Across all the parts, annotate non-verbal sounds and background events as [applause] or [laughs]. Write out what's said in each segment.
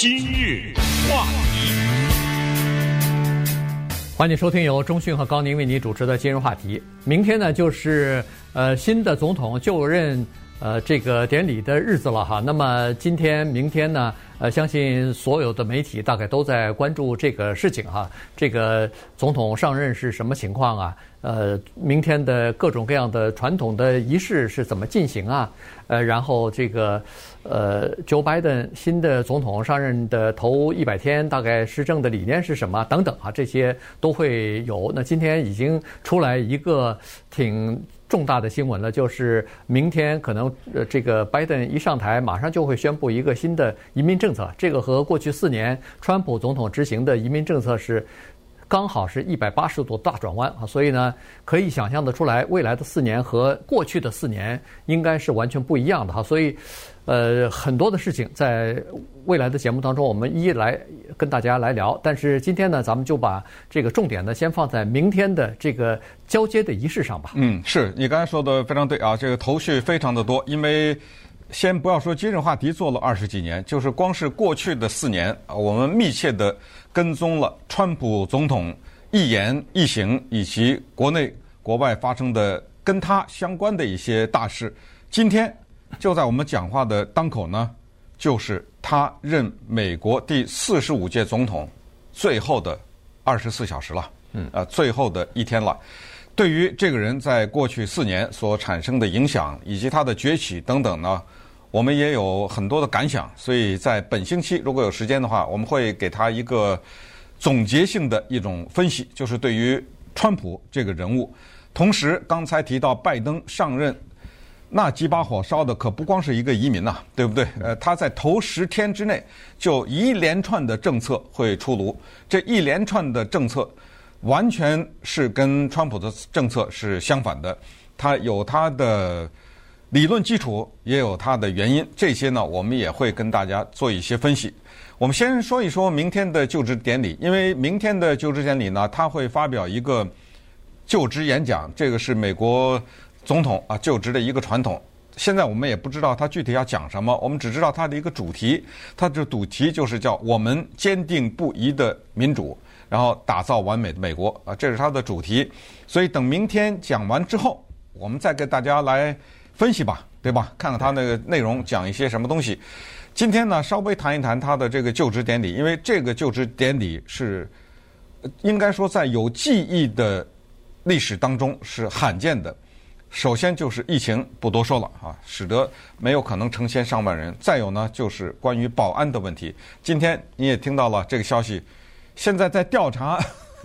今日话题，欢迎收听由中讯和高宁为您主持的今日话题。明天呢，就是呃新的总统就任呃这个典礼的日子了哈。那么今天、明天呢，呃，相信所有的媒体大概都在关注这个事情哈。这个总统上任是什么情况啊？呃，明天的各种各样的传统的仪式是怎么进行啊？呃，然后这个呃，Joe Biden 新的总统上任的头一百天，大概施政的理念是什么？等等啊，这些都会有。那今天已经出来一个挺重大的新闻了，就是明天可能呃，这个拜登一上台，马上就会宣布一个新的移民政策。这个和过去四年川普总统执行的移民政策是。刚好是一百八十度大转弯啊，所以呢，可以想象得出来，未来的四年和过去的四年应该是完全不一样的哈。所以，呃，很多的事情在未来的节目当中，我们一一来跟大家来聊。但是今天呢，咱们就把这个重点呢，先放在明天的这个交接的仪式上吧。嗯，是你刚才说的非常对啊，这个头绪非常的多，因为。先不要说今日话题做了二十几年，就是光是过去的四年，我们密切的跟踪了川普总统一言一行以及国内国外发生的跟他相关的一些大事。今天就在我们讲话的当口呢，就是他任美国第四十五届总统最后的二十四小时了，嗯，呃，最后的一天了。对于这个人在过去四年所产生的影响以及他的崛起等等呢，我们也有很多的感想，所以在本星期如果有时间的话，我们会给他一个总结性的一种分析，就是对于川普这个人物。同时，刚才提到拜登上任，那几把火烧的可不光是一个移民呐，对不对？呃，他在头十天之内就一连串的政策会出炉，这一连串的政策完全是跟川普的政策是相反的，他有他的。理论基础也有它的原因，这些呢，我们也会跟大家做一些分析。我们先说一说明天的就职典礼，因为明天的就职典礼呢，他会发表一个就职演讲，这个是美国总统啊就职的一个传统。现在我们也不知道他具体要讲什么，我们只知道他的一个主题，他的主题就是叫“我们坚定不移的民主，然后打造完美的美国”啊，这是他的主题。所以等明天讲完之后，我们再给大家来。分析吧，对吧？看看他那个内容，讲一些什么东西。今天呢，稍微谈一谈他的这个就职典礼，因为这个就职典礼是应该说在有记忆的历史当中是罕见的。首先就是疫情，不多说了啊，使得没有可能成千上万人。再有呢，就是关于保安的问题。今天你也听到了这个消息，现在在调查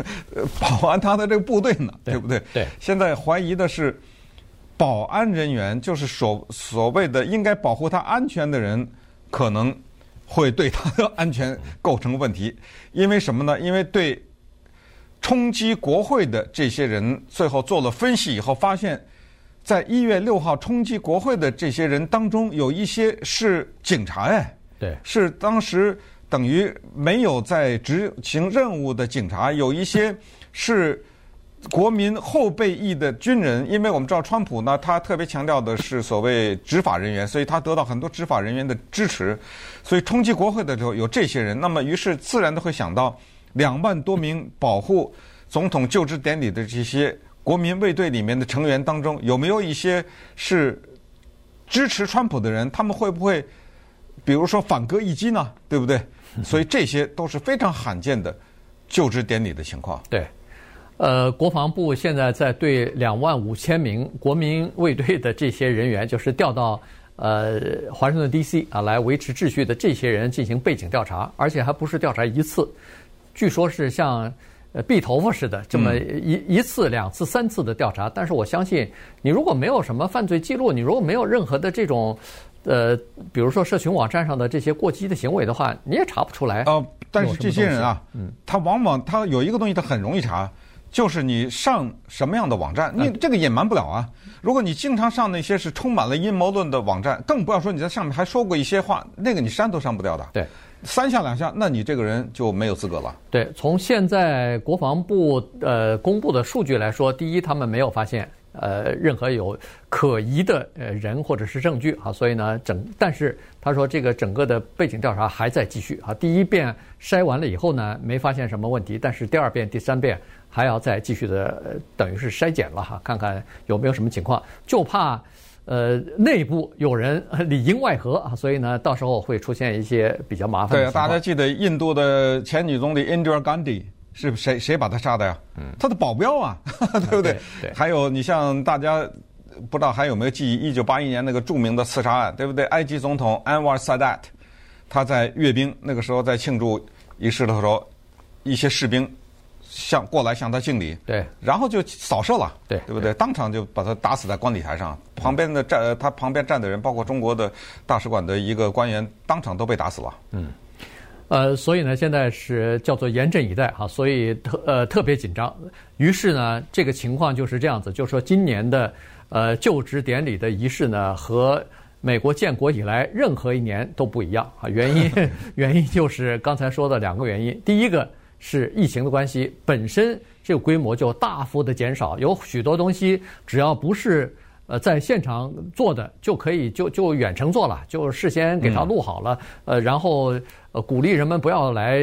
[laughs] 保安他的这个部队呢，对不对？对。现在怀疑的是。保安人员就是所所谓的应该保护他安全的人，可能会对他的安全构成问题。因为什么呢？因为对冲击国会的这些人，最后做了分析以后，发现，在一月六号冲击国会的这些人当中，有一些是警察哎，对，是当时等于没有在执行任务的警察，有一些是。国民后备役的军人，因为我们知道川普呢，他特别强调的是所谓执法人员，所以他得到很多执法人员的支持，所以冲击国会的时候有这些人，那么于是自然的会想到两万多名保护总统就职典礼的这些国民卫队里面的成员当中，有没有一些是支持川普的人？他们会不会比如说反戈一击呢？对不对？所以这些都是非常罕见的就职典礼的情况。对。呃，国防部现在在对两万五千名国民卫队的这些人员，就是调到呃华盛顿 D.C. 啊来维持秩序的这些人进行背景调查，而且还不是调查一次，据说是像呃秃头发似的这么一一次、两次、三次的调查。但是我相信，你如果没有什么犯罪记录，你如果没有任何的这种呃，比如说社群网站上的这些过激的行为的话，你也查不出来。呃，但是这些人啊，嗯，他往往他有一个东西，他很容易查。就是你上什么样的网站，你这个隐瞒不了啊。如果你经常上那些是充满了阴谋论的网站，更不要说你在上面还说过一些话，那个你删都删不掉的。对，三下两下，那你这个人就没有资格了。对，从现在国防部呃公布的数据来说，第一，他们没有发现；呃任何有可疑的呃人或者是证据啊，所以呢整，但是他说这个整个的背景调查还在继续啊。第一遍筛完了以后呢，没发现什么问题，但是第二遍、第三遍还要再继续的，呃、等于是筛检了哈，看看有没有什么情况，就怕。呃，内部有人里应外合啊，所以呢，到时候会出现一些比较麻烦的。对，大家记得印度的前女总理 Indira Gandhi 是谁？谁把他杀的呀？嗯，他的保镖啊，[laughs] 对不对？对。还有，你像大家不知道还有没有记忆？一九八一年那个著名的刺杀案，对不对？埃及总统 Anwar Sadat，他在阅兵那个时候在庆祝仪式的时候，一些士兵。向过来向他敬礼，对，然后就扫射了，对，对不对？当场就把他打死在观礼台上，旁边的站他旁边站的人，包括中国的大使馆的一个官员，当场都被打死了。嗯，呃，所以呢，现在是叫做严阵以待哈，所以特呃特别紧张。于是呢，这个情况就是这样子，就是说今年的呃就职典礼的仪式呢，和美国建国以来任何一年都不一样啊。原因 [laughs] 原因就是刚才说的两个原因，第一个。是疫情的关系，本身这个规模就大幅的减少，有许多东西只要不是呃在现场做的，就可以就就远程做了，就事先给他录好了，呃，然后呃鼓励人们不要来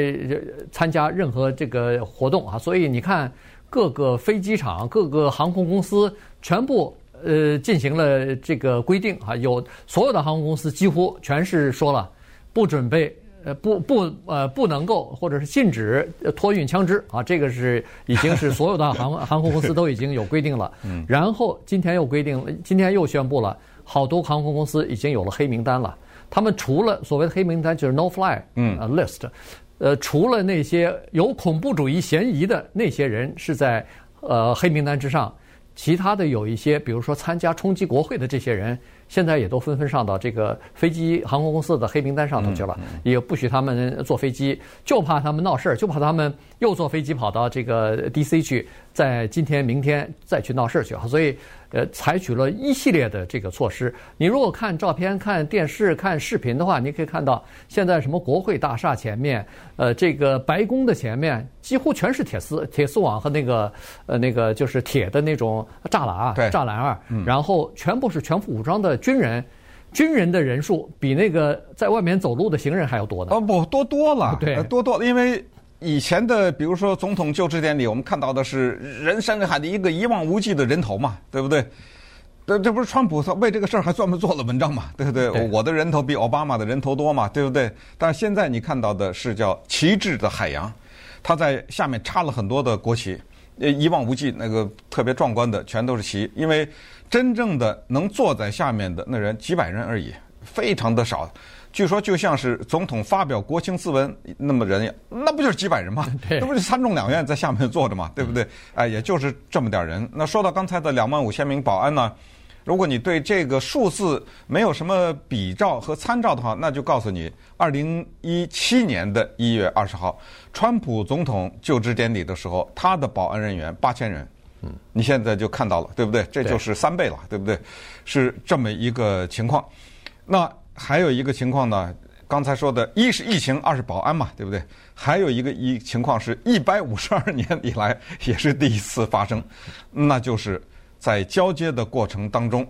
参加任何这个活动啊，所以你看各个飞机场、各个航空公司全部呃进行了这个规定啊，有所有的航空公司几乎全是说了不准备。呃，不不，呃，不能够，或者是禁止托运枪支啊，这个是已经是所有的航 [laughs] 航空公司都已经有规定了。嗯。然后今天又规定，今天又宣布了，好多航空公司已经有了黑名单了。他们除了所谓的黑名单，就是 no fly，嗯，list，呃，除了那些有恐怖主义嫌疑的那些人是在呃黑名单之上，其他的有一些，比如说参加冲击国会的这些人。现在也都纷纷上到这个飞机航空公司的黑名单上头去了，也不许他们坐飞机，就怕他们闹事儿，就怕他们又坐飞机跑到这个 DC 去，在今天、明天再去闹事儿去。所以。呃，采取了一系列的这个措施。你如果看照片、看电视、看视频的话，你可以看到现在什么国会大厦前面，呃，这个白宫的前面几乎全是铁丝、铁丝网和那个呃那个就是铁的那种栅栏啊，栅栏啊。然后全部是全副武装的军人，军人的人数比那个在外面走路的行人还要多呢。哦，不多多了，对，多多了，因为。以前的，比如说总统就职典礼，我们看到的是人山人海的一个一望无际的人头嘛，对不对？这这不是川普他为这个事儿还专门做了文章嘛，对不对？对我的人头比奥巴马的人头多嘛，对不对？但是现在你看到的是叫旗帜的海洋，他在下面插了很多的国旗，呃一望无际，那个特别壮观的全都是旗，因为真正的能坐在下面的那人几百人而已，非常的少。据说就像是总统发表国情咨文那么人，那不就是几百人吗？[laughs] 那不就参众两院在下面坐着吗？对不对？哎，也就是这么点人。那说到刚才的两万五千名保安呢，如果你对这个数字没有什么比照和参照的话，那就告诉你，二零一七年的一月二十号，川普总统就职典礼的时候，他的保安人员八千人。嗯，你现在就看到了，对不对？这就是三倍了，对不对？是这么一个情况。那。还有一个情况呢，刚才说的，一是疫情，二是保安嘛，对不对？还有一个一情况是一百五十二年以来也是第一次发生，那就是在交接的过程当中，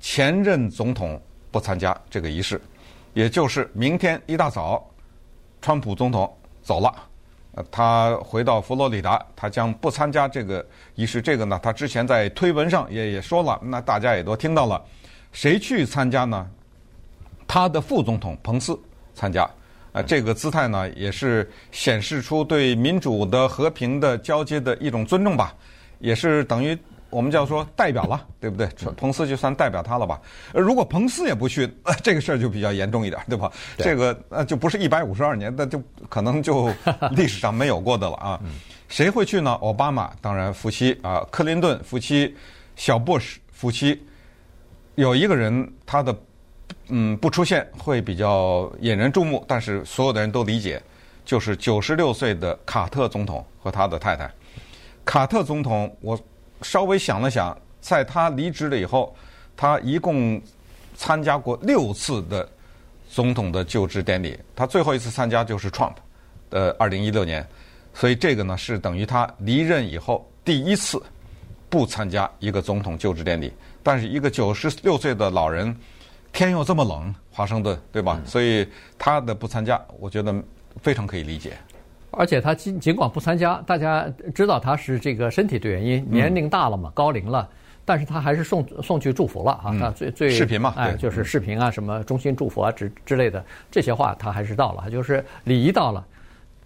前任总统不参加这个仪式，也就是明天一大早，川普总统走了，呃，他回到佛罗里达，他将不参加这个仪式。这个呢，他之前在推文上也也说了，那大家也都听到了，谁去参加呢？他的副总统彭斯参加，啊，这个姿态呢，也是显示出对民主的和平的交接的一种尊重吧，也是等于我们叫说代表了，对不对？彭斯就算代表他了吧。如果彭斯也不去，呃，这个事儿就比较严重一点，对吧？对这个呃就不是一百五十二年，那就可能就历史上没有过的了啊。[laughs] 谁会去呢？奥巴马当然夫妻啊，克林顿夫妻，小布什夫妻，有一个人他的。嗯，不出现会比较引人注目，但是所有的人都理解，就是九十六岁的卡特总统和他的太太。卡特总统，我稍微想了想，在他离职了以后，他一共参加过六次的总统的就职典礼，他最后一次参加就是 Trump 的二零一六年，所以这个呢是等于他离任以后第一次不参加一个总统就职典礼。但是一个九十六岁的老人，天又这么冷，华盛顿对吧？所以他的不参加，我觉得非常可以理解。而且他尽尽管不参加，大家知道他是这个身体的原因，年龄大了嘛，高龄了。但是他还是送送去祝福了啊！他最最视频嘛，哎，就是视频啊，什么衷心祝福啊之之类的这些话，他还是到了，就是礼仪到了。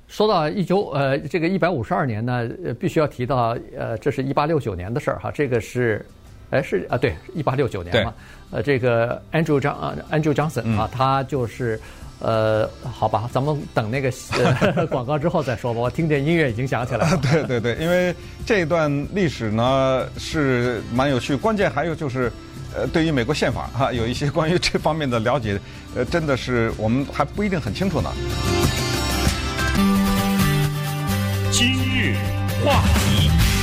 说到一九呃这个一百五十二年呢，必须要提到呃，这是一八六九年的事儿哈，这个是哎是啊对，一八六九年嘛，呃这个 Andrew John 啊 Andrew Johnson 啊，他就是。呃，好吧，咱们等那个呃 [laughs] 广告之后再说吧。我听见音乐已经响起来了。[laughs] 对对对，因为这段历史呢是蛮有趣，关键还有就是，呃，对于美国宪法哈，有一些关于这方面的了解，呃，真的是我们还不一定很清楚呢。今日话题。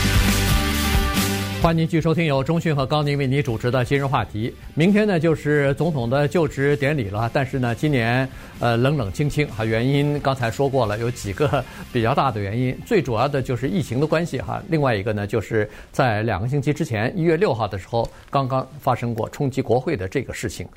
欢迎您继续收听由中讯和高宁为您主持的今日话题。明天呢就是总统的就职典礼了，但是呢今年呃冷冷清清哈，原因刚才说过了，有几个比较大的原因，最主要的就是疫情的关系哈。另外一个呢就是在两个星期之前，一月六号的时候刚刚发生过冲击国会的这个事情。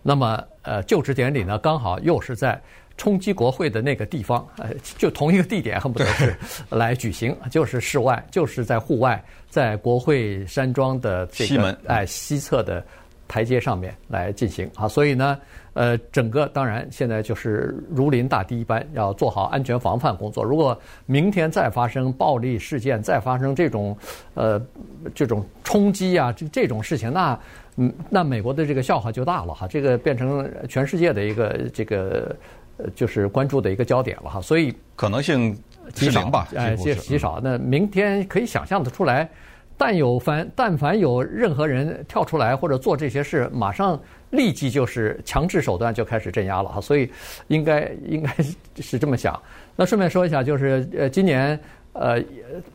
那么呃就职典礼呢刚好又是在。冲击国会的那个地方，呃，就同一个地点，恨不得是 [laughs] 来举行，就是室外，就是在户外，在国会山庄的这个西门哎西侧的台阶上面来进行啊。所以呢，呃，整个当然现在就是如临大敌一般，要做好安全防范工作。如果明天再发生暴力事件，再发生这种呃这种冲击啊，这这种事情，那嗯，那美国的这个笑话就大了哈，这个变成全世界的一个这个。呃，就是关注的一个焦点了哈，所以可能性极少吧，哎，极极少。那明天可以想象得出来，但有凡但凡有任何人跳出来或者做这些事，马上立即就是强制手段就开始镇压了哈。所以应该应该是这么想。那顺便说一下，就是呃，今年呃，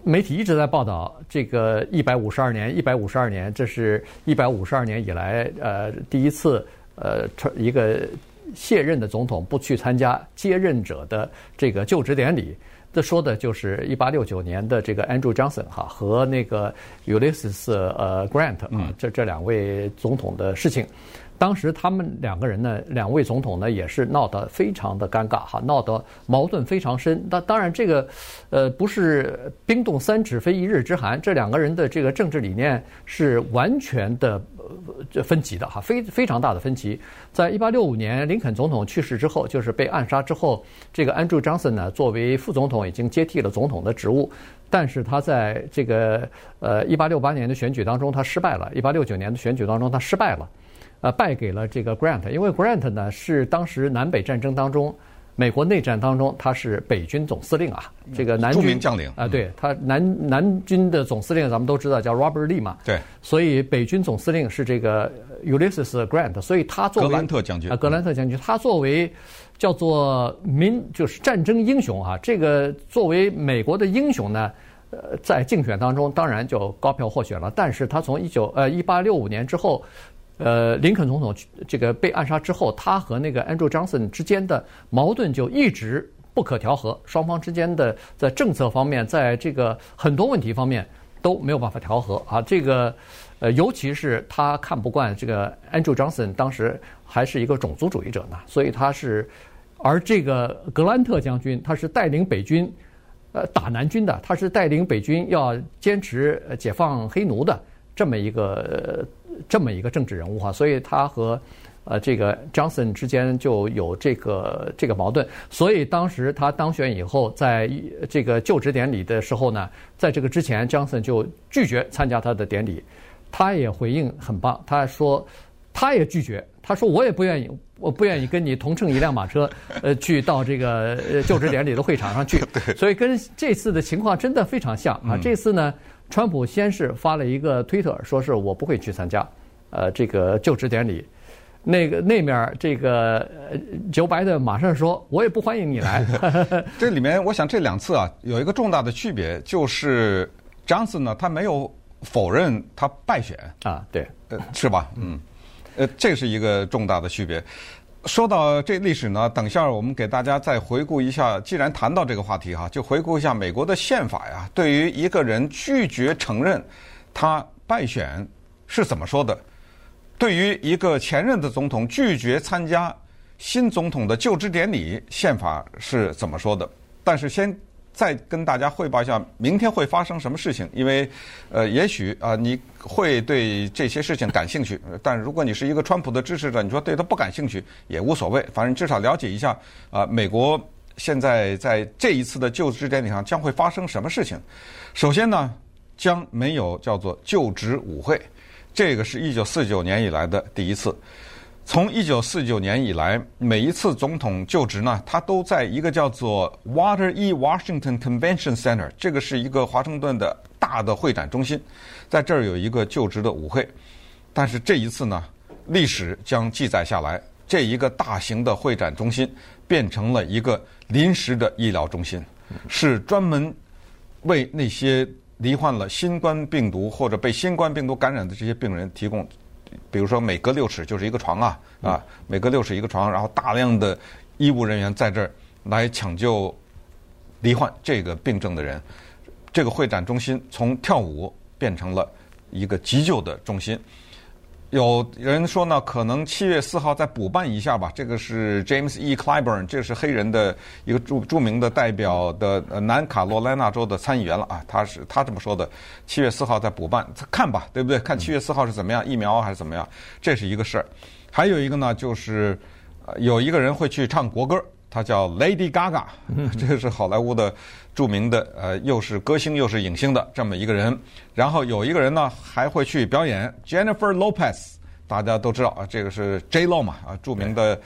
媒体一直在报道这个一百五十二年，一百五十二年，这是一百五十二年以来呃第一次呃一个。卸任的总统不去参加接任者的这个就职典礼，这说的就是一八六九年的这个 Andrew Johnson 哈和那个 Ulysses 呃 Grant 啊这这两位总统的事情。当时他们两个人呢，两位总统呢也是闹得非常的尴尬哈，闹得矛盾非常深。那当然这个，呃，不是冰冻三尺非一日之寒，这两个人的这个政治理念是完全的呃分歧的哈，非非常大的分歧。在一八六五年林肯总统去世之后，就是被暗杀之后，这个 Andrew Johnson 呢作为副总统已经接替了总统的职务，但是他在这个呃一八六八年的选举当中他失败了，一八六九年的选举当中他失败了。呃，败给了这个 Grant，因为 Grant 呢是当时南北战争当中，美国内战当中他是北军总司令啊，这个南军将领啊，对他南南军的总司令咱们都知道叫 Robert Lee 嘛，对，所以北军总司令是这个 Ulysses Grant，所以他作为格兰特将军啊，格兰特将军，他作为叫做民就是战争英雄啊，这个作为美国的英雄呢，呃，在竞选当中当然就高票获选了，但是他从一九呃一八六五年之后。呃，林肯总统这个被暗杀之后，他和那个 Andrew Johnson 之间的矛盾就一直不可调和，双方之间的在政策方面，在这个很多问题方面都没有办法调和啊。这个呃，尤其是他看不惯这个 Andrew Johnson 当时还是一个种族主义者呢，所以他是，而这个格兰特将军他是带领北军呃打南军的，他是带领北军要坚持解放黑奴的这么一个。这么一个政治人物哈，所以他和呃这个 Johnson 之间就有这个这个矛盾。所以当时他当选以后，在这个就职典礼的时候呢，在这个之前，Johnson 就拒绝参加他的典礼。他也回应很棒，他说他也拒绝，他说我也不愿意，我不愿意跟你同乘一辆马车，[laughs] 呃，去到这个就职典礼的会场上去。[laughs] 所以跟这次的情况真的非常像啊。这次呢。川普先是发了一个推特，说是我不会去参加，呃，这个就职典礼。那个那面这个 Joe Biden 马上说，我也不欢迎你来。[laughs] 这里面我想这两次啊，有一个重大的区别，就是 Johnson 呢，他没有否认他败选啊，对，呃，是吧？嗯，呃，这是一个重大的区别。说到这历史呢，等下我们给大家再回顾一下。既然谈到这个话题哈，就回顾一下美国的宪法呀。对于一个人拒绝承认他败选是怎么说的？对于一个前任的总统拒绝参加新总统的就职典礼，宪法是怎么说的？但是先再跟大家汇报一下，明天会发生什么事情？因为，呃，也许啊，你会对这些事情感兴趣。但如果你是一个川普的支持者，你说对他不感兴趣也无所谓，反正至少了解一下啊，美国现在在这一次的就职典礼上将会发生什么事情。首先呢，将没有叫做就职舞会。这个是一九四九年以来的第一次。从一九四九年以来，每一次总统就职呢，他都在一个叫做 Water E. Washington Convention Center，这个是一个华盛顿的大的会展中心，在这儿有一个就职的舞会。但是这一次呢，历史将记载下来，这一个大型的会展中心变成了一个临时的医疗中心，是专门为那些。罹患了新冠病毒或者被新冠病毒感染的这些病人提供，比如说每隔六尺就是一个床啊啊，每隔六尺一个床，然后大量的医务人员在这儿来抢救罹患这个病症的人。这个会展中心从跳舞变成了一个急救的中心。有人说呢，可能七月四号再补办一下吧。这个是 James E. Clyburn，这是黑人的一个著著名的代表的南卡罗来纳州的参议员了啊。他是他这么说的，七月四号再补办，看吧，对不对？看七月四号是怎么样，疫苗还是怎么样？这是一个事儿。还有一个呢，就是有一个人会去唱国歌。他叫 Lady Gaga，这个是好莱坞的著名的呃，又是歌星又是影星的这么一个人。然后有一个人呢，还会去表演 Jennifer Lopez，大家都知道啊，这个是 J Lo 嘛啊，著名的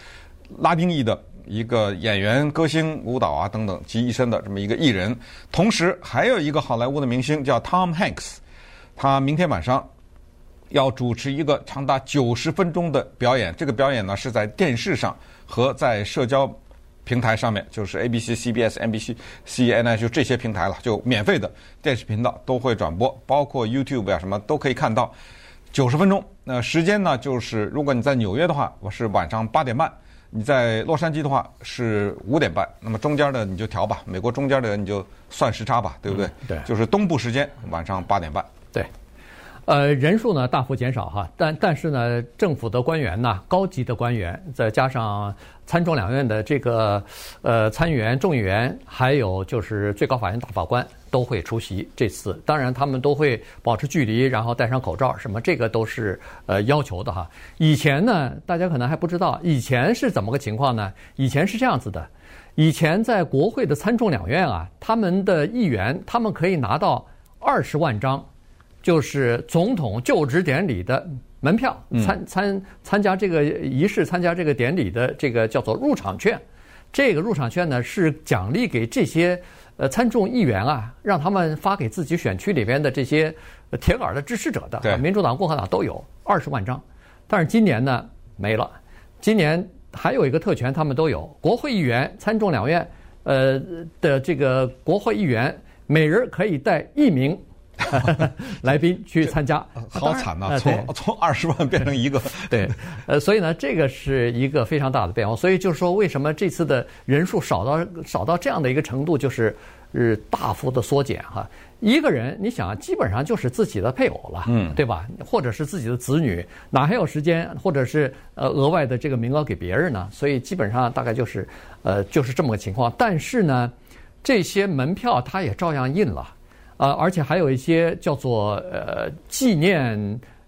拉丁裔的一个演员、歌星、舞蹈啊等等集一身的这么一个艺人。同时还有一个好莱坞的明星叫 Tom Hanks，他明天晚上要主持一个长达九十分钟的表演。这个表演呢是在电视上和在社交。平台上面就是 ABC、CBS、NBC、CNN 就这些平台了，就免费的电视频道都会转播，包括 YouTube 啊什么都可以看到，九十分钟。那时间呢，就是如果你在纽约的话，我是晚上八点半；你在洛杉矶的话是五点半。那么中间的你就调吧，美国中间的你就算时差吧，对不对？嗯、对，就是东部时间晚上八点半。对。呃，人数呢大幅减少哈，但但是呢，政府的官员呢，高级的官员，再加上参众两院的这个呃参议员、众议员，还有就是最高法院大法官都会出席这次。当然，他们都会保持距离，然后戴上口罩，什么这个都是呃要求的哈。以前呢，大家可能还不知道，以前是怎么个情况呢？以前是这样子的，以前在国会的参众两院啊，他们的议员他们可以拿到二十万张。就是总统就职典礼的门票，参参参加这个仪式、参加这个典礼的这个叫做入场券。这个入场券呢，是奖励给这些呃参众议员啊，让他们发给自己选区里边的这些铁杆的支持者的，民主党、共和党都有二十万张。但是今年呢没了，今年还有一个特权，他们都有国会议员、参众两院呃的这个国会议员，每人可以带一名。[laughs] 来宾去参加，好惨呐！从从二十万变成一个，[laughs] 对，呃，所以呢，这个是一个非常大的变化。所以就是说，为什么这次的人数少到少到这样的一个程度，就是是大幅的缩减哈。一个人，你想，基本上就是自己的配偶了，嗯，对吧？或者是自己的子女，哪还有时间，或者是呃额外的这个名额给别人呢？所以基本上大概就是呃就是这么个情况。但是呢，这些门票他也照样印了。啊，而且还有一些叫做呃纪念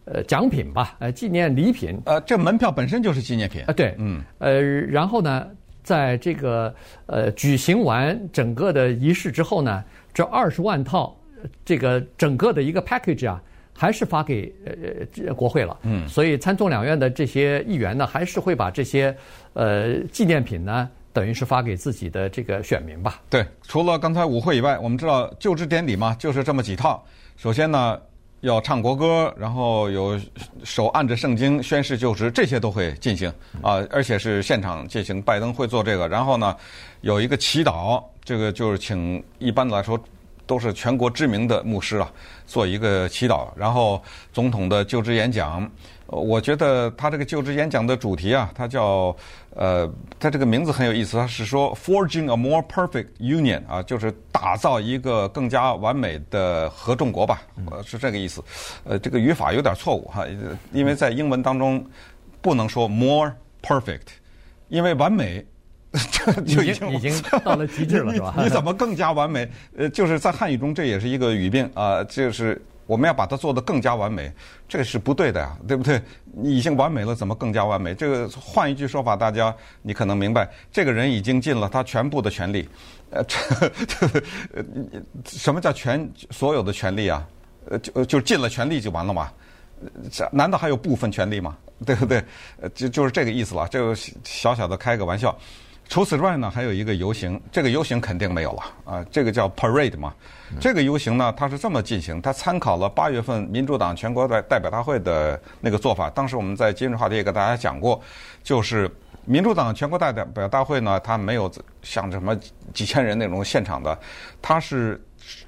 呃奖品吧，呃纪念礼品。呃，这门票本身就是纪念品啊，对，嗯，呃，然后呢，在这个呃举行完整个的仪式之后呢，这二十万套这个整个的一个 package 啊，还是发给呃国会了。嗯，所以参众两院的这些议员呢，还是会把这些呃纪念品呢。等于是发给自己的这个选民吧。对，除了刚才舞会以外，我们知道就职典礼嘛，就是这么几套。首先呢，要唱国歌，然后有手按着圣经宣誓就职，这些都会进行啊，而且是现场进行。拜登会做这个，然后呢，有一个祈祷，这个就是请一般来说都是全国知名的牧师啊，做一个祈祷。然后总统的就职演讲，我觉得他这个就职演讲的主题啊，他叫呃，他这个名字很有意思，他是说 “Forging a more perfect union” 啊，就是打造一个更加完美的合众国吧，是这个意思。呃，这个语法有点错误哈，因为在英文当中不能说 “more perfect”，因为完美。[laughs] 这就已经已经到了极致了，是吧？[laughs] 你怎么更加完美？呃，就是在汉语中，这也是一个语病啊。就是我们要把它做得更加完美，这个是不对的呀，对不对？你已经完美了，怎么更加完美？这个换一句说法，大家你可能明白，这个人已经尽了他全部的全力。呃，这呃，什么叫全所有的权力啊？呃，就就尽了全力就完了吗？这难道还有部分权力吗？对不对？呃，就就是这个意思了。这个小小的开个玩笑。除此之外呢，还有一个游行，这个游行肯定没有了啊，这个叫 parade 嘛。这个游行呢，它是这么进行，它参考了八月份民主党全国代代表大会的那个做法。当时我们在今日话题也给大家讲过，就是民主党全国代表大会呢，它没有像什么几千人那种现场的，它是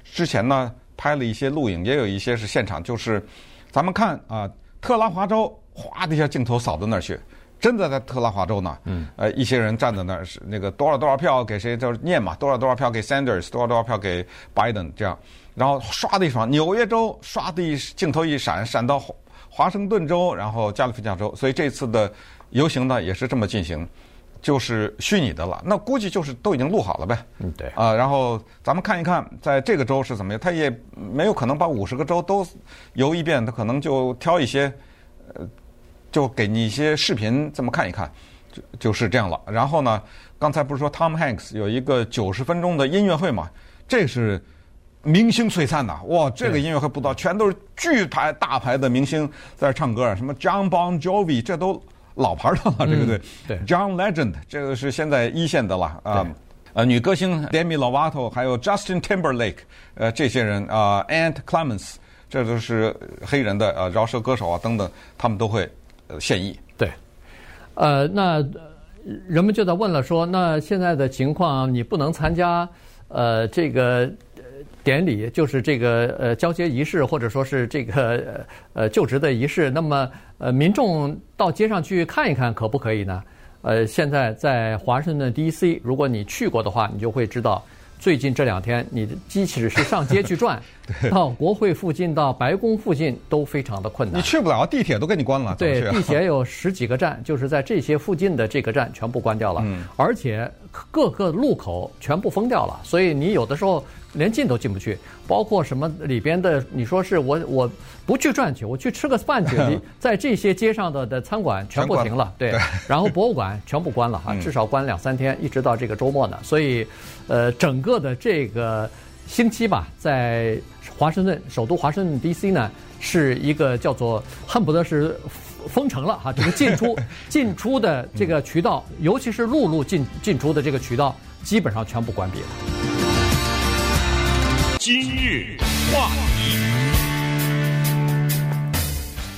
之前呢拍了一些录影，也有一些是现场，就是咱们看啊，特拉华州哗的一下镜头扫到那儿去。真的在特拉华州呢，嗯，呃，一些人站在那儿是那个多少多少票给谁就是念嘛，多少多少票给 Sanders，多少多少票给 Biden 这样，然后唰的一双，纽约州唰的一镜头一闪，闪到华盛顿州，然后加利福尼亚州，所以这次的游行呢也是这么进行，就是虚拟的了，那估计就是都已经录好了呗，嗯，对，啊，然后咱们看一看，在这个州是怎么样，他也没有可能把五十个州都游一遍，他可能就挑一些，呃。就给你一些视频，这么看一看，就就是这样了。然后呢，刚才不是说 Tom Hanks 有一个九十分钟的音乐会嘛？这是明星璀璨呐！哇，这个音乐会不知道，全都是巨牌大牌的明星在这唱歌，什么 John Bon Jovi，这都老牌的了，对不对？对，John Legend，这个是现在一线的了啊。呃，女歌星 Demi Lovato，还有 Justin Timberlake，呃，这些人啊，Ant Clemens，这都是黑人的呃饶舌歌手啊等等，他们都会。现役对，呃，那人们就在问了说，说那现在的情况，你不能参加呃这个典礼，就是这个呃交接仪式，或者说是这个呃就职的仪式，那么呃民众到街上去看一看，可不可以呢？呃，现在在华盛顿 D.C.，如果你去过的话，你就会知道。最近这两天，你的即使是上街去转，[laughs] 到国会附近、到白宫附近都非常的困难。你去不了，地铁都给你关了。对，[laughs] 地铁有十几个站，就是在这些附近的这个站全部关掉了，嗯、而且各个路口全部封掉了，所以你有的时候。连进都进不去，包括什么里边的？你说是我我不去转去，我去吃个饭去，[laughs] 在这些街上的的餐馆全部停了，对，然后博物馆全部关了哈，至少关两三天，一直到这个周末呢。所以，呃，整个的这个星期吧，在华盛顿首都华盛顿 D.C. 呢，是一个叫做恨不得是封城了哈，这个进出 [laughs] 进出的这个渠道，尤其是陆路进进出的这个渠道，基本上全部关闭了。今日话题，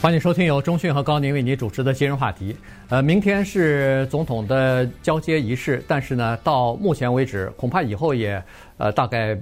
欢迎收听由中讯和高宁为您主持的今日话题。呃，明天是总统的交接仪式，但是呢，到目前为止，恐怕以后也呃大概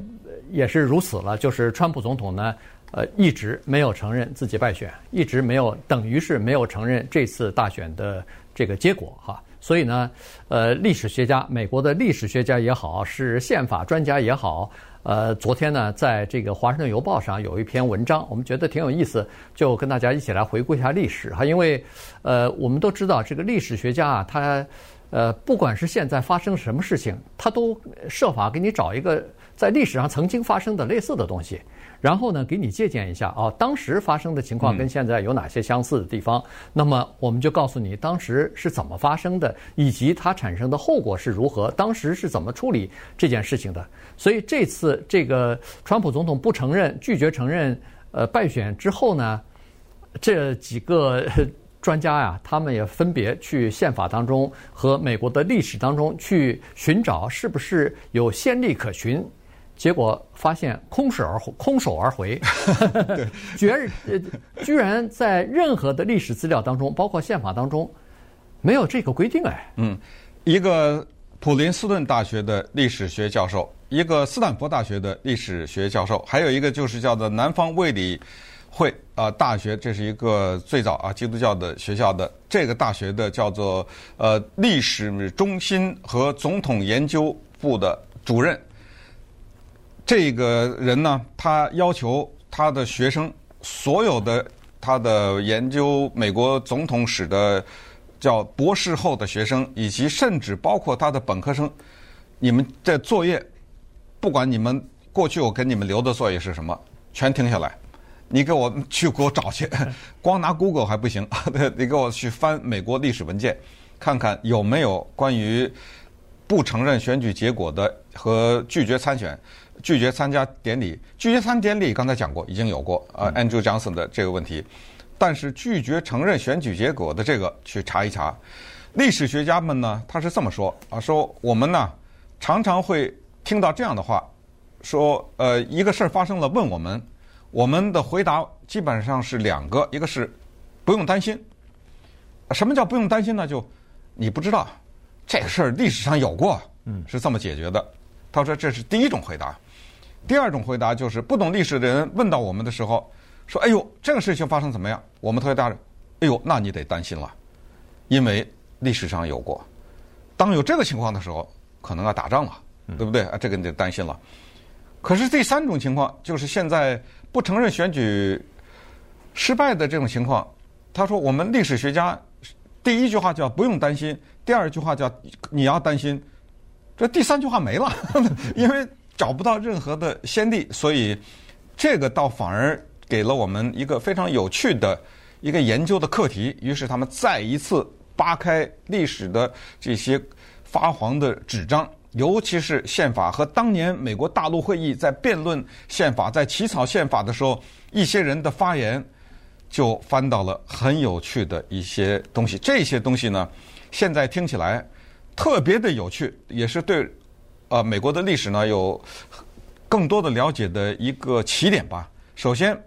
也是如此了。就是川普总统呢，呃，一直没有承认自己败选，一直没有等于是没有承认这次大选的这个结果哈。所以呢，呃，历史学家，美国的历史学家也好，是宪法专家也好。呃，昨天呢，在这个《华盛顿邮报》上有一篇文章，我们觉得挺有意思，就跟大家一起来回顾一下历史哈。因为，呃，我们都知道这个历史学家啊，他呃，不管是现在发生什么事情，他都设法给你找一个在历史上曾经发生的类似的东西。然后呢，给你借鉴一下啊，当时发生的情况跟现在有哪些相似的地方？嗯、那么我们就告诉你当时是怎么发生的，以及它产生的后果是如何，当时是怎么处理这件事情的。所以这次这个川普总统不承认、拒绝承认呃败选之后呢，这几个 [laughs] 专家呀，他们也分别去宪法当中和美国的历史当中去寻找是不是有先例可循。结果发现空手而空手而回，居然居然在任何的历史资料当中，包括宪法当中，没有这个规定哎。嗯，一个普林斯顿大学的历史学教授，一个斯坦福大学的历史学教授，还有一个就是叫做南方卫理会啊大学，这是一个最早啊基督教的学校的这个大学的叫做呃历史中心和总统研究部的主任。这个人呢，他要求他的学生所有的他的研究美国总统史的。叫博士后的学生，以及甚至包括他的本科生，你们的作业，不管你们过去我给你们留的作业是什么，全停下来，你给我去给我找去，[laughs] 光拿 Google 还不行，你 [laughs] 给我去翻美国历史文件，看看有没有关于不承认选举结果的和拒绝参选、拒绝参加典礼、拒绝参加典礼，刚才讲过已经有过呃，Andrew Johnson 的这个问题。但是拒绝承认选举结果的这个去查一查，历史学家们呢，他是这么说啊，说我们呢常常会听到这样的话，说呃一个事儿发生了问我们，我们的回答基本上是两个，一个是不用担心，什么叫不用担心呢？就你不知道这个事儿历史上有过，嗯，是这么解决的。他说这是第一种回答，第二种回答就是不懂历史的人问到我们的时候。说：“哎呦，这个事情发生怎么样？我们特别大人，哎呦，那你得担心了，因为历史上有过。当有这个情况的时候，可能要打仗了，对不对？啊，这个你得担心了。可是第三种情况，就是现在不承认选举失败的这种情况。他说，我们历史学家第一句话叫不用担心，第二句话叫你要担心，这第三句话没了，[laughs] 因为找不到任何的先例，所以这个倒反而。”给了我们一个非常有趣的一个研究的课题，于是他们再一次扒开历史的这些发黄的纸张，尤其是宪法和当年美国大陆会议在辩论宪法、在起草宪法的时候，一些人的发言，就翻到了很有趣的一些东西。这些东西呢，现在听起来特别的有趣，也是对呃美国的历史呢有更多的了解的一个起点吧。首先。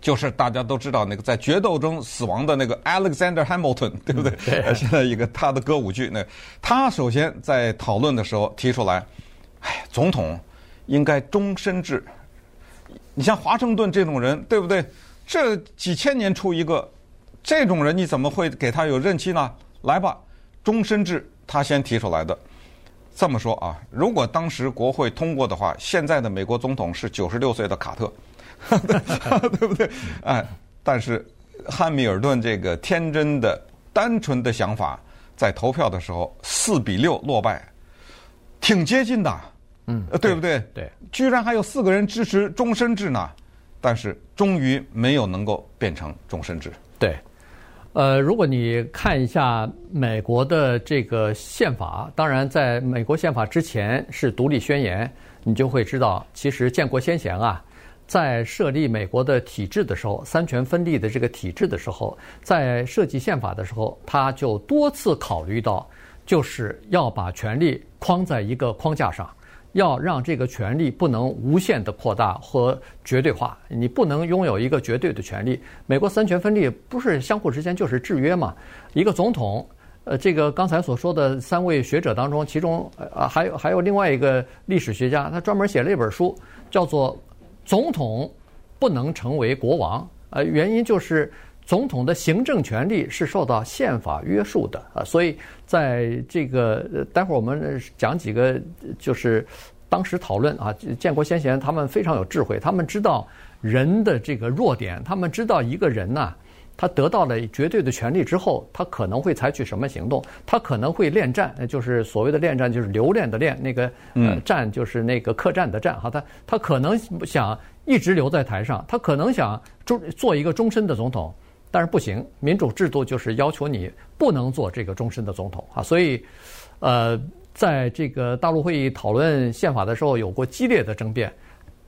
就是大家都知道那个在决斗中死亡的那个 Alexander Hamilton，[laughs] 对不对？对。现在一个他的歌舞剧，那他首先在讨论的时候提出来，哎，总统应该终身制。你像华盛顿这种人，对不对？这几千年出一个这种人，你怎么会给他有任期呢？来吧，终身制，他先提出来的。这么说啊，如果当时国会通过的话，现在的美国总统是九十六岁的卡特。[laughs] 对不对？哎，但是汉密尔顿这个天真的、单纯的想法，在投票的时候四比六落败，挺接近的，嗯，对不对？对，居然还有四个人支持终身制呢，但是终于没有能够变成终身制。对，呃，如果你看一下美国的这个宪法，当然在美国宪法之前是独立宣言，你就会知道，其实建国先贤啊。在设立美国的体制的时候，三权分立的这个体制的时候，在设计宪法的时候，他就多次考虑到，就是要把权力框在一个框架上，要让这个权力不能无限的扩大和绝对化。你不能拥有一个绝对的权力。美国三权分立不是相互之间就是制约嘛？一个总统，呃，这个刚才所说的三位学者当中，其中呃还有还有另外一个历史学家，他专门写了一本书，叫做。总统不能成为国王，呃，原因就是总统的行政权力是受到宪法约束的啊，所以在这个待会儿我们讲几个，就是当时讨论啊，建国先贤他们非常有智慧，他们知道人的这个弱点，他们知道一个人呐。他得到了绝对的权力之后，他可能会采取什么行动？他可能会恋战，就是所谓的恋战，就是留恋的恋，那个呃战就是那个客栈的战。哈，他他可能想一直留在台上，他可能想终做一个终身的总统，但是不行，民主制度就是要求你不能做这个终身的总统啊。所以，呃，在这个大陆会议讨论宪法的时候，有过激烈的争辩。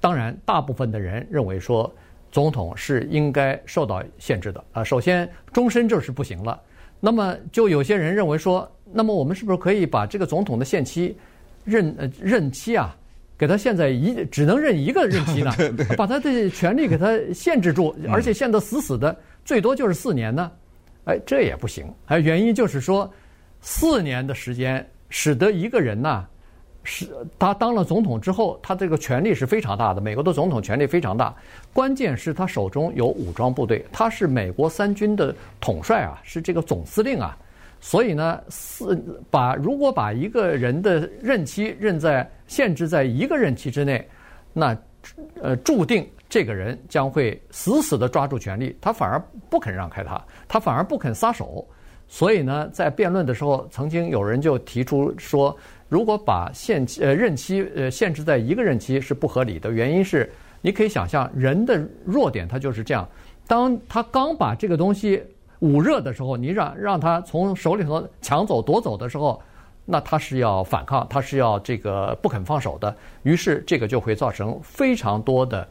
当然，大部分的人认为说。总统是应该受到限制的啊！首先，终身制是不行了。那么，就有些人认为说，那么我们是不是可以把这个总统的限期任呃任期啊，给他限在一只能任一个任期呢？[laughs] 把他的权利给他限制住，而且限得死死的，最多就是四年呢？哎，这也不行。还原因就是说，四年的时间使得一个人呢，是他当了总统之后，他这个权力是非常大的。美国的总统权力非常大，关键是他手中有武装部队，他是美国三军的统帅啊，是这个总司令啊。所以呢，四把如果把一个人的任期任在限制在一个任期之内，那呃注定这个人将会死死地抓住权力，他反而不肯让开他，他反而不肯撒手。所以呢，在辩论的时候，曾经有人就提出说，如果把限期呃任期呃限制在一个任期是不合理的，原因是你可以想象人的弱点，他就是这样，当他刚把这个东西捂热的时候，你让让他从手里头抢走夺走的时候，那他是要反抗，他是要这个不肯放手的，于是这个就会造成非常多的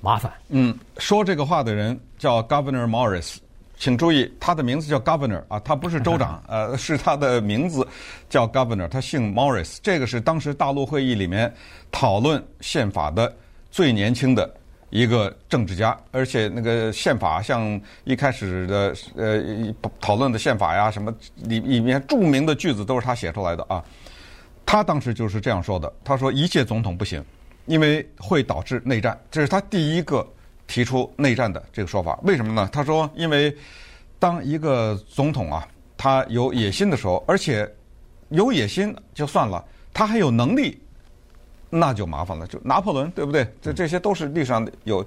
麻烦。嗯，说这个话的人叫 Governor Morris。请注意，他的名字叫 Governor 啊，他不是州长，[laughs] 呃，是他的名字叫 Governor，他姓 Morris。这个是当时大陆会议里面讨论宪法的最年轻的一个政治家，而且那个宪法像一开始的呃讨论的宪法呀什么里里面著名的句子都是他写出来的啊。他当时就是这样说的，他说一届总统不行，因为会导致内战，这是他第一个。提出内战的这个说法，为什么呢？他说，因为当一个总统啊，他有野心的时候，而且有野心就算了，他还有能力，那就麻烦了。就拿破仑，对不对？这这些都是历史上有。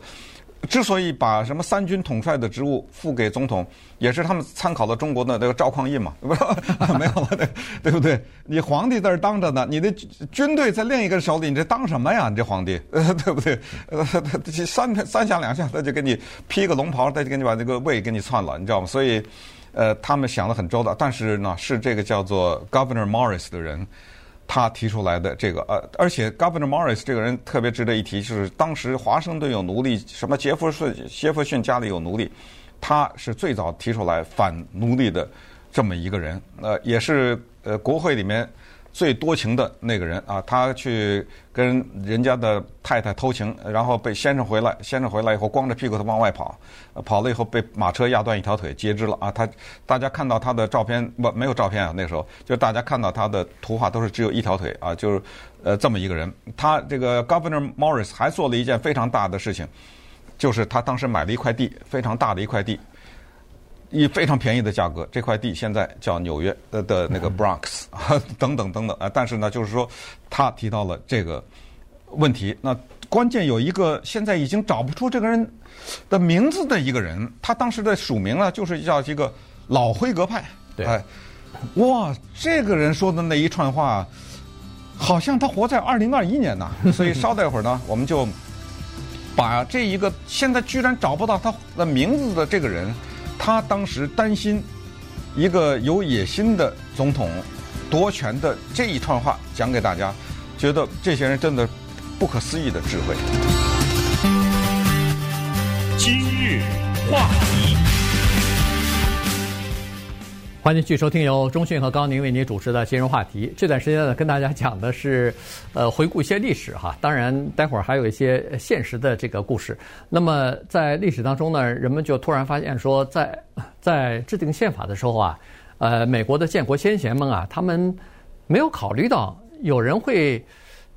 之所以把什么三军统帅的职务赋给总统，也是他们参考了中国的这个赵匡胤嘛，不 [laughs] 没有，对对不对？你皇帝在这当着呢，你的军队在另一个手里，你这当什么呀？你这皇帝，[laughs] 对不对？三三下两下他就给你披个龙袍，他就给你把这个位给你篡了，你知道吗？所以，呃，他们想的很周到，但是呢，是这个叫做 Governor Morris 的人。他提出来的这个呃，而且 Governor Morris 这个人特别值得一提，就是当时华盛顿有奴隶，什么杰弗逊杰弗逊家里有奴隶，他是最早提出来反奴隶的这么一个人，呃，也是呃国会里面。最多情的那个人啊，他去跟人家的太太偷情，然后被先生回来，先生回来以后光着屁股他往外跑，跑了以后被马车压断一条腿截肢了啊！他大家看到他的照片不没有照片啊？那时候就大家看到他的图画都是只有一条腿啊，就是呃这么一个人。他这个 Governor Morris 还做了一件非常大的事情，就是他当时买了一块地，非常大的一块地。以非常便宜的价格，这块地现在叫纽约的的那个 Bronx 啊 [laughs] 等等等等啊。但是呢，就是说他提到了这个问题。那关键有一个现在已经找不出这个人的名字的一个人，他当时的署名呢，就是叫一个老辉格派。对，哎，哇，这个人说的那一串话，好像他活在二零二一年呐。所以稍待会儿呢，我们就把这一个现在居然找不到他的名字的这个人。他当时担心一个有野心的总统夺权的这一串话讲给大家，觉得这些人真的不可思议的智慧。今日话题。欢迎继续收听由中讯和高宁为您主持的金融话题。这段时间呢，跟大家讲的是，呃，回顾一些历史哈。当然，待会儿还有一些现实的这个故事。那么，在历史当中呢，人们就突然发现说，在在制定宪法的时候啊，呃，美国的建国先贤们啊，他们没有考虑到有人会，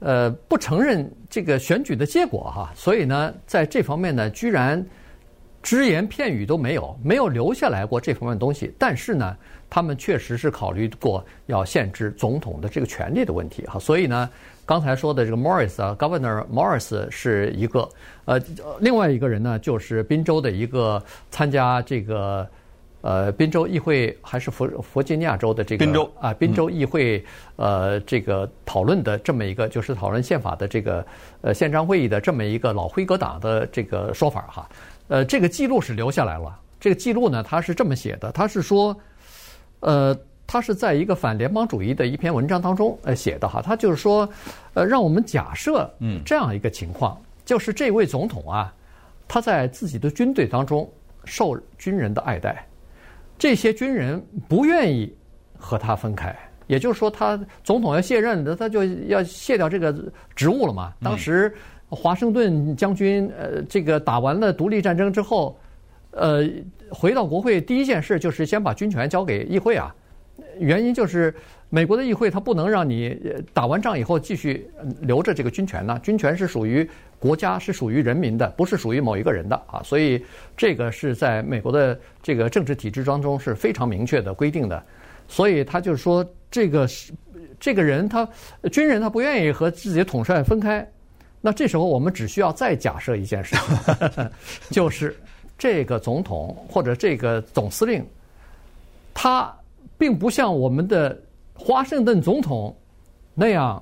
呃，不承认这个选举的结果哈。所以呢，在这方面呢，居然。只言片语都没有，没有留下来过这方面的东西。但是呢，他们确实是考虑过要限制总统的这个权利的问题哈。所以呢，刚才说的这个 Morris 啊，Governor Morris 是一个，呃，另外一个人呢，就是宾州的一个参加这个，呃，宾州议会还是弗弗吉尼亚州的这个宾州啊，宾州议会呃这个讨论的这么一个，就是讨论宪法的这个呃宪章会议的这么一个老辉格党的这个说法哈。呃，这个记录是留下来了。这个记录呢，他是这么写的：他是说，呃，他是在一个反联邦主义的一篇文章当中呃写的哈。他就是说，呃，让我们假设，嗯，这样一个情况，就是这位总统啊，他在自己的军队当中受军人的爱戴，这些军人不愿意和他分开，也就是说，他总统要卸任的，他就要卸掉这个职务了嘛。当时。华盛顿将军，呃，这个打完了独立战争之后，呃，回到国会第一件事就是先把军权交给议会啊，原因就是美国的议会它不能让你打完仗以后继续留着这个军权呢，军权是属于国家，是属于人民的，不是属于某一个人的啊。所以这个是在美国的这个政治体制当中是非常明确的规定的。所以他就是说，这个是这个人他军人他不愿意和自己的统帅分开。那这时候我们只需要再假设一件事，[laughs] 就是这个总统或者这个总司令，他。并不像我们的华盛顿总统那样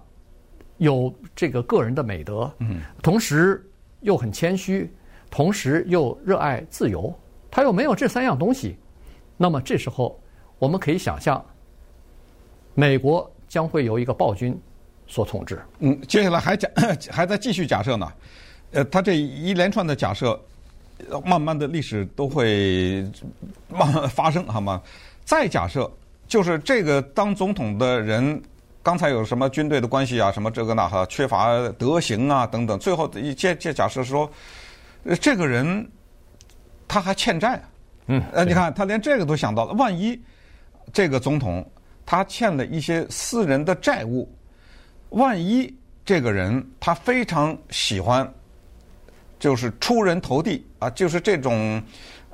有这个个人的美德，同时又很谦虚，同时又热爱自由。他又没有这三样东西，那么这时候我们可以想象，美国将会由一个暴君所统治。嗯，接下来还假 [coughs] 还在继续假设呢。呃，他这一连串的假设，慢慢的历史都会慢慢发生，好吗？再假设。就是这个当总统的人，刚才有什么军队的关系啊，什么这个那哈，缺乏德行啊等等。最后一接接假设说，这个人他还欠债，嗯，呃，你看他连这个都想到了，万一这个总统他欠了一些私人的债务，万一这个人他非常喜欢，就是出人头地啊，就是这种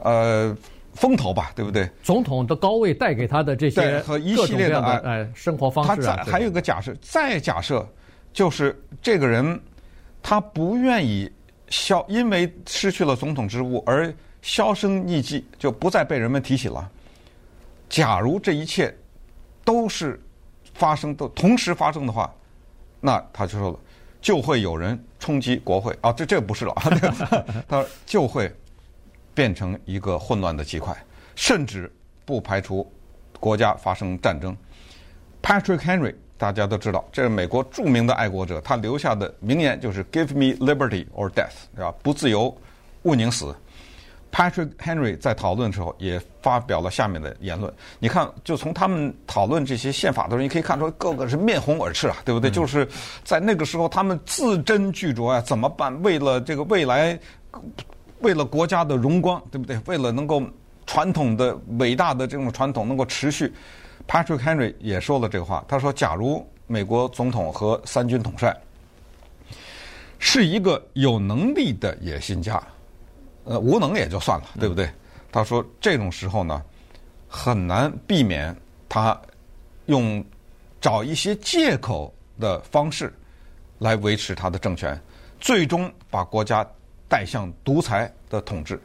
呃。风头吧，对不对？总统的高位带给他的这些和一系列的哎生活方式啊。他再还有一个假设，再假设就是这个人他不愿意消，因为失去了总统职务而销声匿迹，就不再被人们提起了。假如这一切都是发生都同时发生的话，那他就说了，就会有人冲击国会啊，这这不是了，[laughs] 他说就会。变成一个混乱的极块，甚至不排除国家发生战争。Patrick Henry 大家都知道，这是美国著名的爱国者，他留下的名言就是 “Give me liberty or death”，对吧？不自由，勿宁死。Patrick Henry 在讨论的时候也发表了下面的言论。你看，就从他们讨论这些宪法的时候，你可以看出个个是面红耳赤啊，对不对？嗯、就是在那个时候，他们字斟句酌啊，怎么办？为了这个未来。为了国家的荣光，对不对？为了能够传统的伟大的这种传统能够持续，Patrick Henry 也说了这个话。他说：“假如美国总统和三军统帅是一个有能力的野心家，呃，无能也就算了，对不对？”他说：“这种时候呢，很难避免他用找一些借口的方式来维持他的政权，最终把国家。”带向独裁的统治，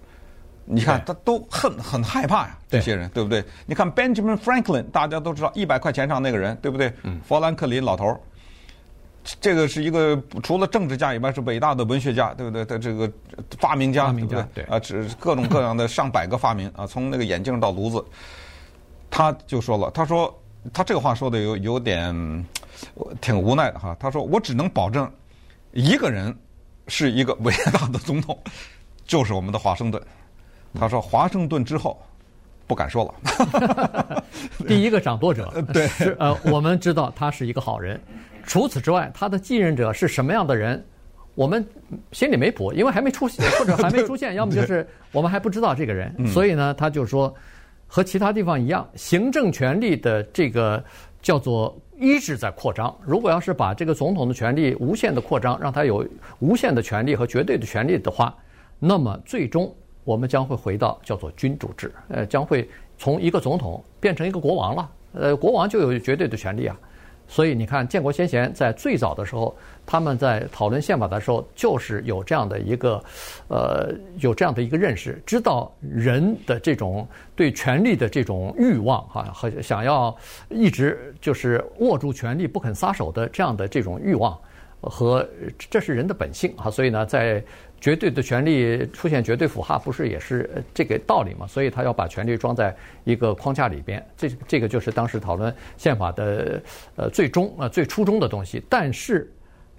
你看他都恨很害怕呀，这些人对不对？你看 Benjamin Franklin，大家都知道一百块钱上那个人，对不对？嗯富兰克林老头儿，这个是一个除了政治家以外是伟大的文学家，对不对？他这个发明家，对不对？啊，只各种各样的上百个发明啊，从那个眼镜到炉子，他就说了，他说他这个话说的有有点挺无奈的哈。他说我只能保证一个人。是一个伟大的总统，就是我们的华盛顿。他说：“华盛顿之后，不敢说了。[laughs] ”第一个掌舵者，[laughs] 对，是呃，我们知道他是一个好人。除此之外，他的继任者是什么样的人，我们心里没谱，因为还没出现，或者还没出现，[laughs] 要么就是我们还不知道这个人。所以呢，他就说，和其他地方一样，行政权力的这个叫做。一直在扩张。如果要是把这个总统的权力无限的扩张，让他有无限的权力和绝对的权力的话，那么最终我们将会回到叫做君主制，呃，将会从一个总统变成一个国王了。呃，国王就有绝对的权利啊。所以你看，建国先贤在最早的时候，他们在讨论宪法的时候，就是有这样的一个，呃，有这样的一个认识，知道人的这种对权力的这种欲望哈，和想要一直就是握住权力不肯撒手的这样的这种欲望，和这是人的本性哈。所以呢，在绝对的权力出现绝对腐化，不是也是这个道理嘛？所以他要把权力装在一个框架里边，这这个就是当时讨论宪法的呃最终呃最初衷的东西。但是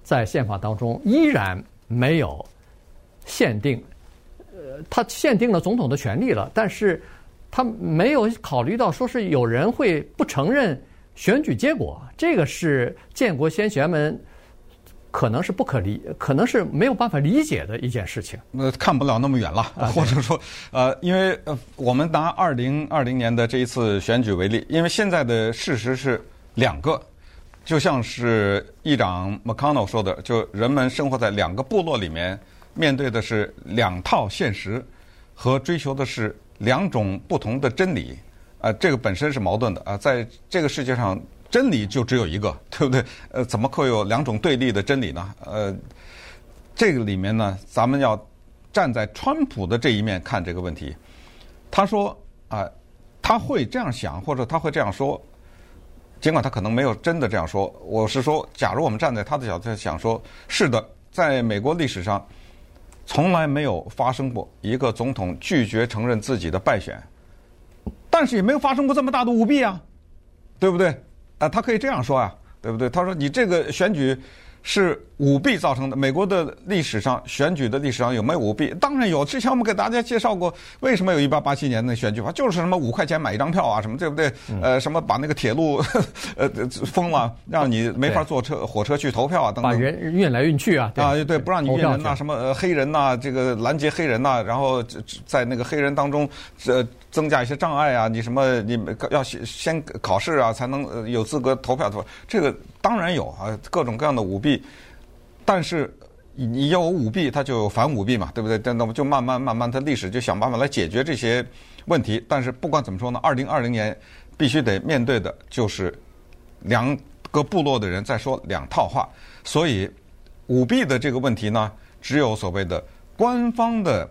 在宪法当中依然没有限定，呃，他限定了总统的权利了，但是他没有考虑到说是有人会不承认选举结果，这个是建国先贤们可能是不可理，可能是没有办法理解的一件事情。那看不了那么远了，或者说，呃，因为呃，我们拿二零二零年的这一次选举为例，因为现在的事实是两个，就像是议长 McConnell 说的，就人们生活在两个部落里面，面对的是两套现实，和追求的是两种不同的真理，啊，这个本身是矛盾的啊，在这个世界上。真理就只有一个，[laughs] 对不对？呃，怎么会有两种对立的真理呢？呃，这个里面呢，咱们要站在川普的这一面看这个问题。他说啊、他会这样想，或者他会这样说，尽管他可能没有真的这样说。我是说，假如我们站在他的角度想说，是的，在美国历史上，从来没有发生过一个总统拒绝承认自己的败选，但是也没有发生过这么大的舞弊啊，对不对？他可以这样说啊，对不对？他说你这个选举是舞弊造成的。美国的历史上选举的历史上有没有舞弊？当然有。之前我们给大家介绍过，为什么有一八八七年的选举法，就是什么五块钱买一张票啊，什么对不对？呃，什么把那个铁路呃封了，让你没法坐车火车去投票啊，等等。把人运来运去啊。啊，对，不让你运人呐，什么呃黑人呐，这个拦截黑人呐，然后在那个黑人当中呃。增加一些障碍啊！你什么？你要先先考试啊，才能有资格投票投。这个当然有啊，各种各样的舞弊。但是你要有舞弊，它就有反舞弊嘛，对不对？那么就慢慢慢慢，它历史就想办法来解决这些问题。但是不管怎么说呢，二零二零年必须得面对的就是两个部落的人在说两套话。所以舞弊的这个问题呢，只有所谓的官方的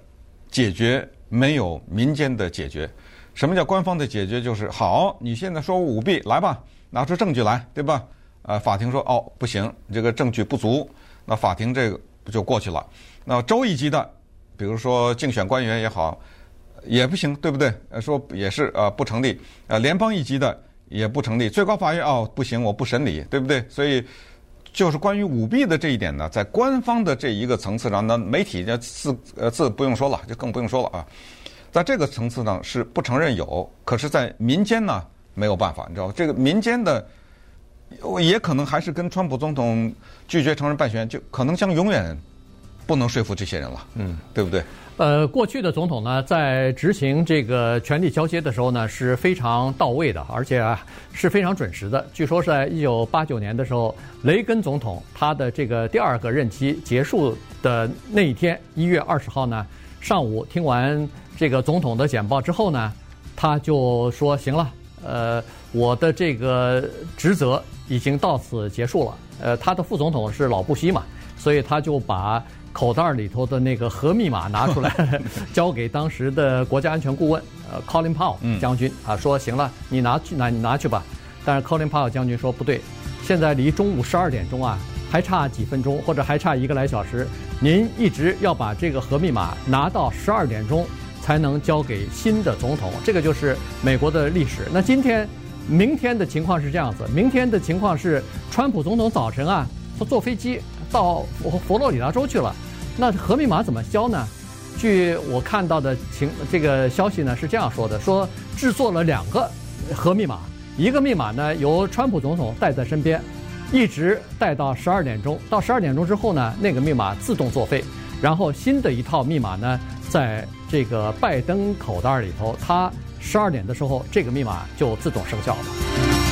解决。没有民间的解决，什么叫官方的解决？就是好，你现在说舞弊，来吧，拿出证据来，对吧？呃，法庭说哦不行，这个证据不足，那法庭这个不就过去了？那州一级的，比如说竞选官员也好，也不行，对不对？说也是呃不成立，呃，联邦一级的也不成立，最高法院哦不行，我不审理，对不对？所以。就是关于舞弊的这一点呢，在官方的这一个层次上，那媒体呢字呃字不用说了，就更不用说了啊。在这个层次上是不承认有，可是，在民间呢没有办法，你知道？这个民间的也可能还是跟川普总统拒绝承认败选，就可能将永远不能说服这些人了，嗯，对不对？呃，过去的总统呢，在执行这个权力交接的时候呢，是非常到位的，而且啊是非常准时的。据说是在一九八九年的时候，雷根总统他的这个第二个任期结束的那一天，一月二十号呢，上午听完这个总统的简报之后呢，他就说：“行了，呃，我的这个职责已经到此结束了。”呃，他的副总统是老布希嘛，所以他就把。口袋里头的那个核密码拿出来，[laughs] 交给当时的国家安全顾问呃，Colin Powell 将军啊，说行了，你拿去拿你拿去吧。但是 Colin Powell 将军说不对，现在离中午十二点钟啊，还差几分钟，或者还差一个来小时。您一直要把这个核密码拿到十二点钟才能交给新的总统，这个就是美国的历史。那今天、明天的情况是这样子，明天的情况是川普总统早晨啊，他坐飞机。到佛佛罗里达州去了，那核密码怎么交呢？据我看到的情这个消息呢是这样说的：说制作了两个核密码，一个密码呢由川普总统带在身边，一直带到十二点钟。到十二点钟之后呢，那个密码自动作废，然后新的一套密码呢，在这个拜登口袋里头，他十二点的时候这个密码就自动生效了。